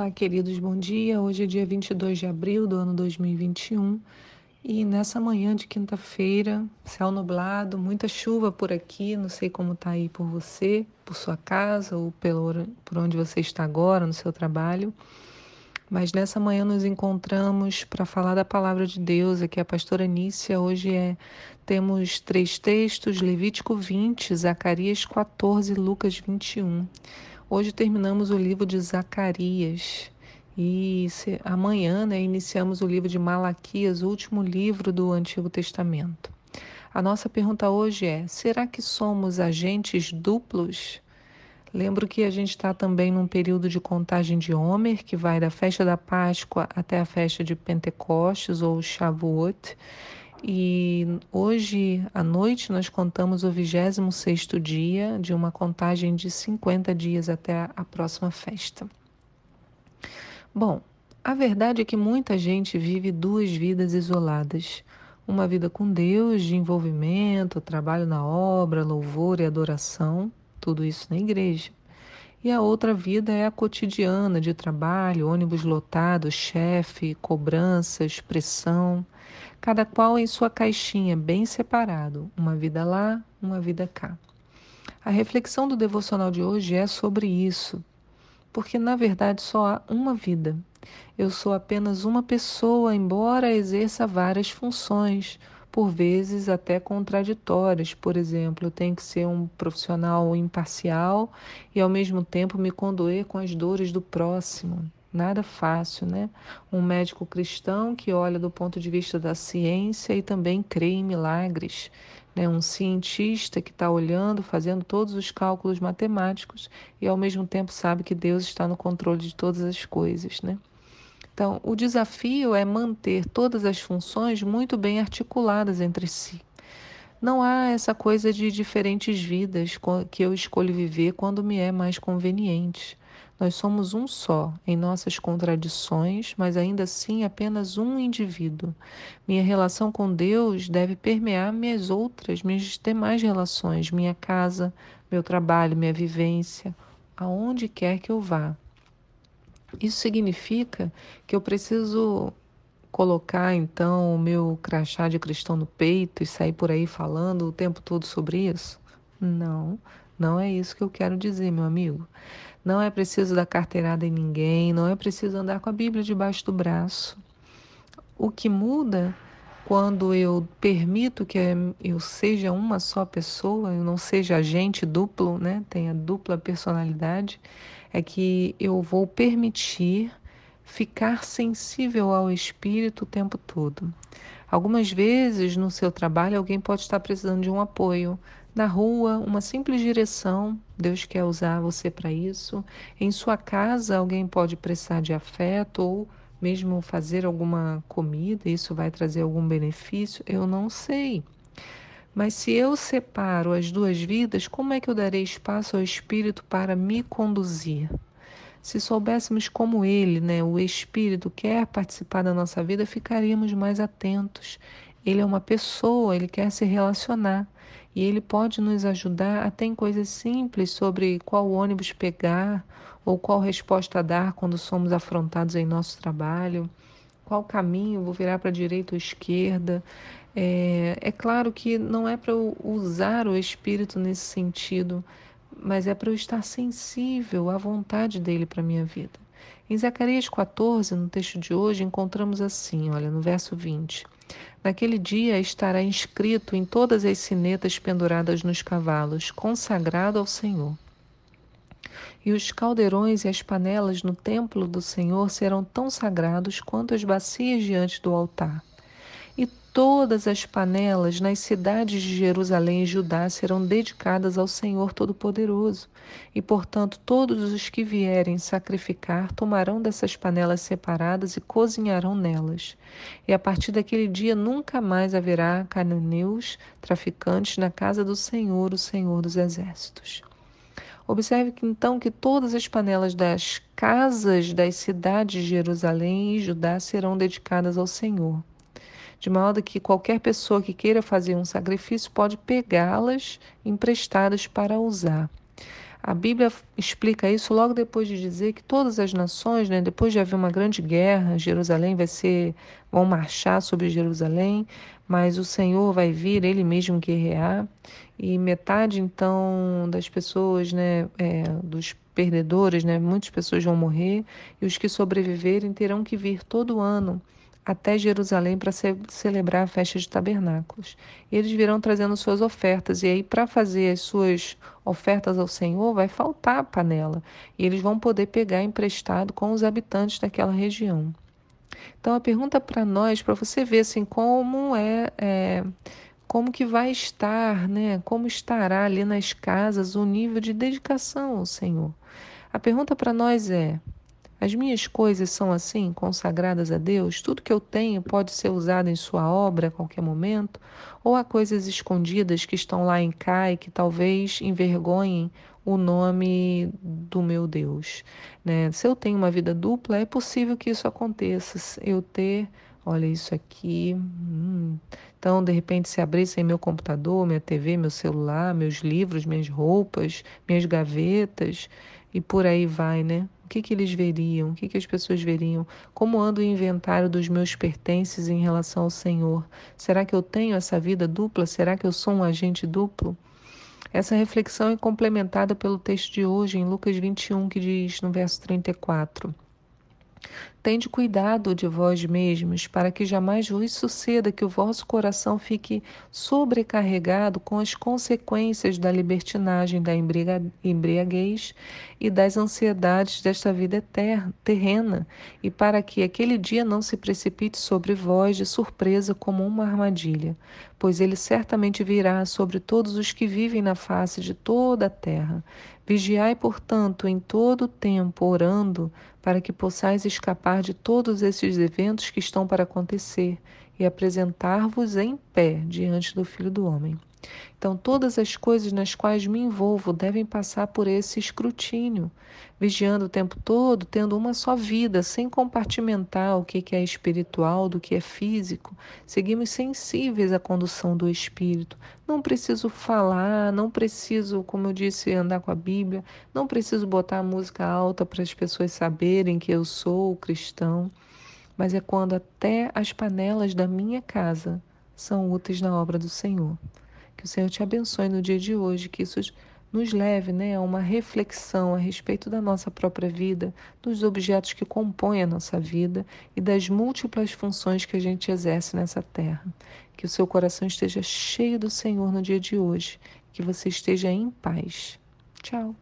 Olá, queridos, bom dia. Hoje é dia 22 de abril do ano 2021 e nessa manhã de quinta-feira, céu nublado, muita chuva por aqui. Não sei como está aí por você, por sua casa ou pelo, por onde você está agora, no seu trabalho. Mas nessa manhã nos encontramos para falar da palavra de Deus. Aqui a pastora Nícia. Hoje é, temos três textos: Levítico 20, Zacarias 14 Lucas 21. Hoje terminamos o livro de Zacarias e se, amanhã né, iniciamos o livro de Malaquias, o último livro do Antigo Testamento. A nossa pergunta hoje é: será que somos agentes duplos? Lembro que a gente está também num período de contagem de Homer, que vai da festa da Páscoa até a festa de Pentecostes ou Shavuot. E hoje à noite nós contamos o 26º dia de uma contagem de 50 dias até a próxima festa. Bom, a verdade é que muita gente vive duas vidas isoladas. Uma vida com Deus, de envolvimento, trabalho na obra, louvor e adoração, tudo isso na igreja. E a outra vida é a cotidiana de trabalho, ônibus lotado, chefe, cobranças, pressão cada qual em sua caixinha, bem separado, uma vida lá, uma vida cá. A reflexão do devocional de hoje é sobre isso, porque na verdade só há uma vida. Eu sou apenas uma pessoa, embora exerça várias funções, por vezes até contraditórias. Por exemplo, eu tenho que ser um profissional imparcial e ao mesmo tempo me condoer com as dores do próximo. Nada fácil, né? Um médico cristão que olha do ponto de vista da ciência e também crê em milagres. Né? Um cientista que está olhando, fazendo todos os cálculos matemáticos e ao mesmo tempo sabe que Deus está no controle de todas as coisas, né? Então, o desafio é manter todas as funções muito bem articuladas entre si. Não há essa coisa de diferentes vidas que eu escolho viver quando me é mais conveniente. Nós somos um só em nossas contradições, mas ainda assim apenas um indivíduo. Minha relação com Deus deve permear minhas outras, minhas demais relações, minha casa, meu trabalho, minha vivência, aonde quer que eu vá. Isso significa que eu preciso colocar então o meu crachá de cristão no peito e sair por aí falando o tempo todo sobre isso? Não, não é isso que eu quero dizer, meu amigo. Não é preciso dar carteirada em ninguém, não é preciso andar com a Bíblia debaixo do braço. O que muda quando eu permito que eu seja uma só pessoa, eu não seja agente duplo, né? tenha dupla personalidade, é que eu vou permitir ficar sensível ao Espírito o tempo todo. Algumas vezes no seu trabalho alguém pode estar precisando de um apoio, na rua, uma simples direção, Deus quer usar você para isso. Em sua casa, alguém pode prestar de afeto ou mesmo fazer alguma comida, isso vai trazer algum benefício? Eu não sei. Mas se eu separo as duas vidas, como é que eu darei espaço ao Espírito para me conduzir? Se soubéssemos como Ele, né, o Espírito, quer participar da nossa vida, ficaríamos mais atentos. Ele é uma pessoa, ele quer se relacionar e ele pode nos ajudar até em coisas simples sobre qual ônibus pegar ou qual resposta dar quando somos afrontados em nosso trabalho, qual caminho vou virar para a direita ou esquerda. É, é claro que não é para eu usar o Espírito nesse sentido, mas é para eu estar sensível à vontade dele para a minha vida. Em Zacarias 14, no texto de hoje, encontramos assim, olha, no verso 20. Naquele dia estará inscrito em todas as sinetas penduradas nos cavalos, consagrado ao Senhor. E os caldeirões e as panelas no templo do Senhor serão tão sagrados quanto as bacias diante do altar. Todas as panelas nas cidades de Jerusalém e Judá serão dedicadas ao Senhor Todo-Poderoso, e portanto todos os que vierem sacrificar tomarão dessas panelas separadas e cozinharão nelas. E a partir daquele dia nunca mais haverá cananeus traficantes na casa do Senhor, o Senhor dos Exércitos. Observe que então que todas as panelas das casas das cidades de Jerusalém e Judá serão dedicadas ao Senhor de modo que qualquer pessoa que queira fazer um sacrifício pode pegá-las emprestadas para usar. A Bíblia explica isso logo depois de dizer que todas as nações, né, depois de haver uma grande guerra, Jerusalém vai ser, vão marchar sobre Jerusalém, mas o Senhor vai vir, Ele mesmo guerrear, e metade então das pessoas, né, é, dos perdedores, né, muitas pessoas vão morrer, e os que sobreviverem terão que vir todo ano até Jerusalém para ce celebrar a festa de tabernáculos. E eles virão trazendo suas ofertas, e aí, para fazer as suas ofertas ao Senhor, vai faltar a panela, e eles vão poder pegar emprestado com os habitantes daquela região. Então, a pergunta para nós, para você ver assim, como é, é como que vai estar, né? Como estará ali nas casas o nível de dedicação ao Senhor. A pergunta para nós é: as minhas coisas são assim, consagradas a Deus? Tudo que eu tenho pode ser usado em Sua obra a qualquer momento? Ou há coisas escondidas que estão lá em cá e que talvez envergonhem o nome do meu Deus? Né? Se eu tenho uma vida dupla, é possível que isso aconteça. Eu ter, olha isso aqui. Hum. Então, de repente, se abrissem meu computador, minha TV, meu celular, meus livros, minhas roupas, minhas gavetas e por aí vai, né? que, que eles veriam? O que, que as pessoas veriam? Como anda o inventário dos meus pertences em relação ao Senhor? Será que eu tenho essa vida dupla? Será que eu sou um agente duplo? Essa reflexão é complementada pelo texto de hoje, em Lucas 21, que diz no verso 34. Tende cuidado de vós mesmos, para que jamais vos suceda que o vosso coração fique sobrecarregado com as consequências da libertinagem, da embriaguez e das ansiedades desta vida terrena, e para que aquele dia não se precipite sobre vós de surpresa como uma armadilha, pois ele certamente virá sobre todos os que vivem na face de toda a terra. Vigiai, portanto, em todo o tempo, orando, para que possais escapar de todos esses eventos que estão para acontecer e apresentar-vos em pé diante do Filho do Homem. Então, todas as coisas nas quais me envolvo devem passar por esse escrutínio, vigiando o tempo todo, tendo uma só vida, sem compartimentar o que é espiritual do que é físico. Seguimos sensíveis à condução do Espírito. Não preciso falar, não preciso, como eu disse, andar com a Bíblia, não preciso botar a música alta para as pessoas saberem que eu sou cristão, mas é quando até as panelas da minha casa são úteis na obra do Senhor. Que o Senhor te abençoe no dia de hoje, que isso nos leve né, a uma reflexão a respeito da nossa própria vida, dos objetos que compõem a nossa vida e das múltiplas funções que a gente exerce nessa terra. Que o seu coração esteja cheio do Senhor no dia de hoje, que você esteja em paz. Tchau.